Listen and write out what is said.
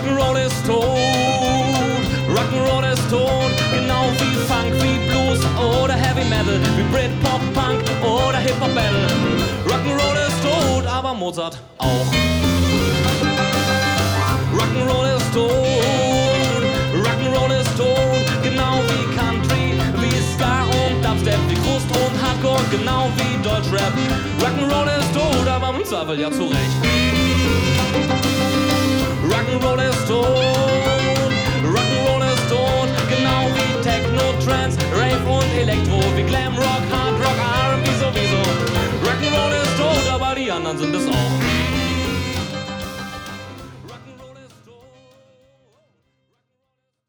Rock'n'Roll ist tot, Rock'n'Roll ist tot, genau wie Funk, wie Blues oder Heavy Metal, wie Britpop, Punk oder Hip-Hop Battle. Rock'n'Roll ist tot, aber Mozart auch. Rock'n'Roll ist tot, Rock'n'Roll ist tot, genau wie Country, wie Ska und Dubstep, wie Krust und Hardcore, genau wie Deutschrap. Rock'n'Roll ist tot, aber Mozart will ja zurecht. ist tot. Rock'n'Roll ist tot, genau wie Techno, Trance, Rave und Elektro, wie Glamrock, Hardrock, R&B sowieso. Rock'n'Roll ist tot, aber die anderen sind es auch.